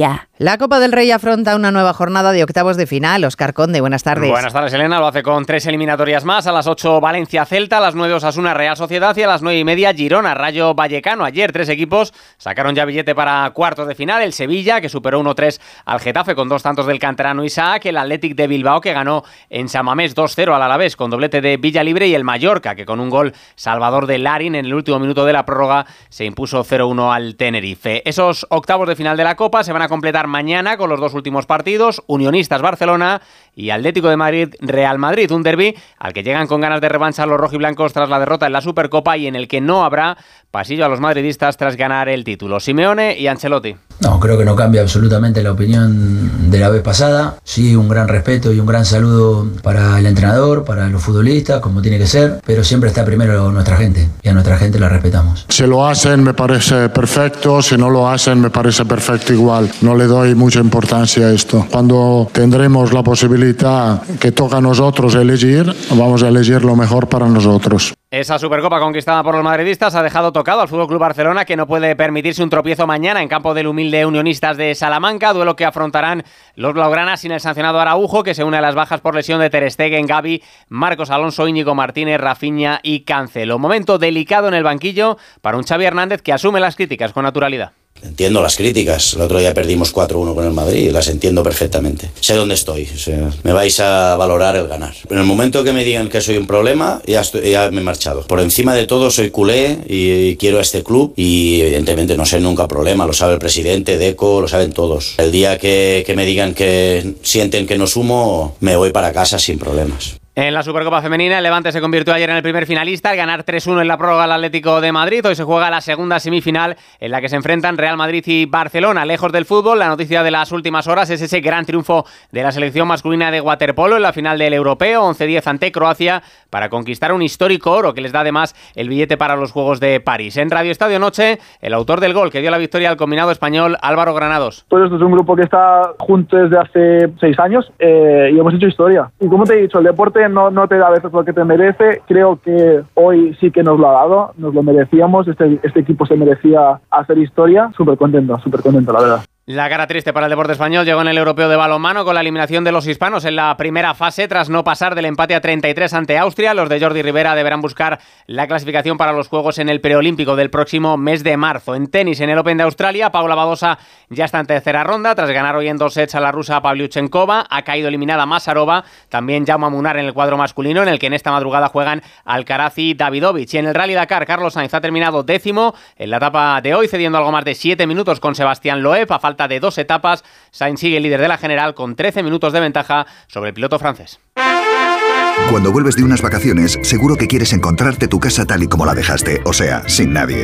Ya, La Copa del Rey afronta una nueva jornada de octavos de final. Oscar Conde, buenas tardes. Buenas tardes, Elena. Lo hace con tres eliminatorias más. A las 8 Valencia Celta, a las 9 Osasuna Real Sociedad y a las 9 y media Girona Rayo Vallecano. Ayer tres equipos sacaron ya billete para cuartos de final. El Sevilla, que superó 1-3 al Getafe con dos tantos del canterano Isaac. El Athletic de Bilbao, que ganó en Samamés 2-0 al Alavés con doblete de Villa Libre. Y el Mallorca, que con un gol salvador de Larin en el último minuto de la prórroga se impuso 0-1 al Tenerife. Esos octavos de final de la Copa se van a completar mañana con los dos últimos partidos, Unionistas Barcelona y Atlético de Madrid Real Madrid, un derby al que llegan con ganas de revancha los rojiblancos tras la derrota en la Supercopa y en el que no habrá pasillo a los madridistas tras ganar el título. Simeone y Ancelotti. No, creo que no cambia absolutamente la opinión de la vez pasada. Sí, un gran respeto y un gran saludo para el entrenador, para los futbolistas, como tiene que ser, pero siempre está primero nuestra gente y a nuestra gente la respetamos. Si lo hacen me parece perfecto, si no lo hacen me parece perfecto igual. No le doy mucha importancia a esto. Cuando tendremos la posibilidad que toca a nosotros elegir, vamos a elegir lo mejor para nosotros. Esa Supercopa conquistada por los madridistas ha dejado tocado al Fútbol Club Barcelona que no puede permitirse un tropiezo mañana en campo del humilde Unionistas de Salamanca, duelo que afrontarán los blaugranas sin el sancionado Araujo que se une a las bajas por lesión de Ter Stegen, Gaby, Marcos Alonso, Íñigo Martínez, Rafinha y Cancelo. Momento delicado en el banquillo para un Xavi Hernández que asume las críticas con naturalidad. Entiendo las críticas. El otro día perdimos 4-1 con el Madrid las entiendo perfectamente. Sé dónde estoy. Me vais a valorar el ganar. En el momento que me digan que soy un problema, ya, ya me he marchado. Por encima de todo, soy culé y, quiero a este club. Y evidentemente no sé nunca problema. Lo sabe el presidente, Deco, lo saben todos. El día que, que me digan que sienten que no sumo, me voy para casa sin problemas. En la Supercopa Femenina, el Levante se convirtió ayer en el primer finalista al ganar 3-1 en la prórroga al Atlético de Madrid. Hoy se juega la segunda semifinal en la que se enfrentan Real Madrid y Barcelona. Lejos del fútbol, la noticia de las últimas horas es ese gran triunfo de la selección masculina de waterpolo en la final del Europeo, 11-10 ante Croacia, para conquistar un histórico oro que les da además el billete para los Juegos de París. En Radio Estadio Noche, el autor del gol que dio la victoria al combinado español, Álvaro Granados. Pues esto es un grupo que está juntos desde hace seis años eh, y hemos hecho historia. Y como te he dicho, el deporte no, no te da a veces lo que te merece. Creo que hoy sí que nos lo ha dado, nos lo merecíamos. Este, este equipo se merecía hacer historia. Súper contento, súper contento, la verdad. La cara triste para el deporte español llegó en el europeo de balonmano con la eliminación de los hispanos en la primera fase tras no pasar del empate a 33 ante Austria. Los de Jordi Rivera deberán buscar la clasificación para los Juegos en el preolímpico del próximo mes de marzo. En tenis, en el Open de Australia, Paula Badosa ya está en tercera ronda tras ganar hoy en dos sets a la rusa Pavlyuchenkova. Ha caído eliminada Masarova. También Jaume Munar en el cuadro masculino, en el que en esta madrugada juegan Alcaraz y Davidovich. Y en el Rally Dakar, Carlos Sainz ha terminado décimo en la etapa de hoy, cediendo algo más de 7 minutos con Sebastián Loeb a falta de dos etapas, Sainz sigue líder de la general con 13 minutos de ventaja sobre el piloto francés. Cuando vuelves de unas vacaciones, seguro que quieres encontrarte tu casa tal y como la dejaste, o sea, sin nadie.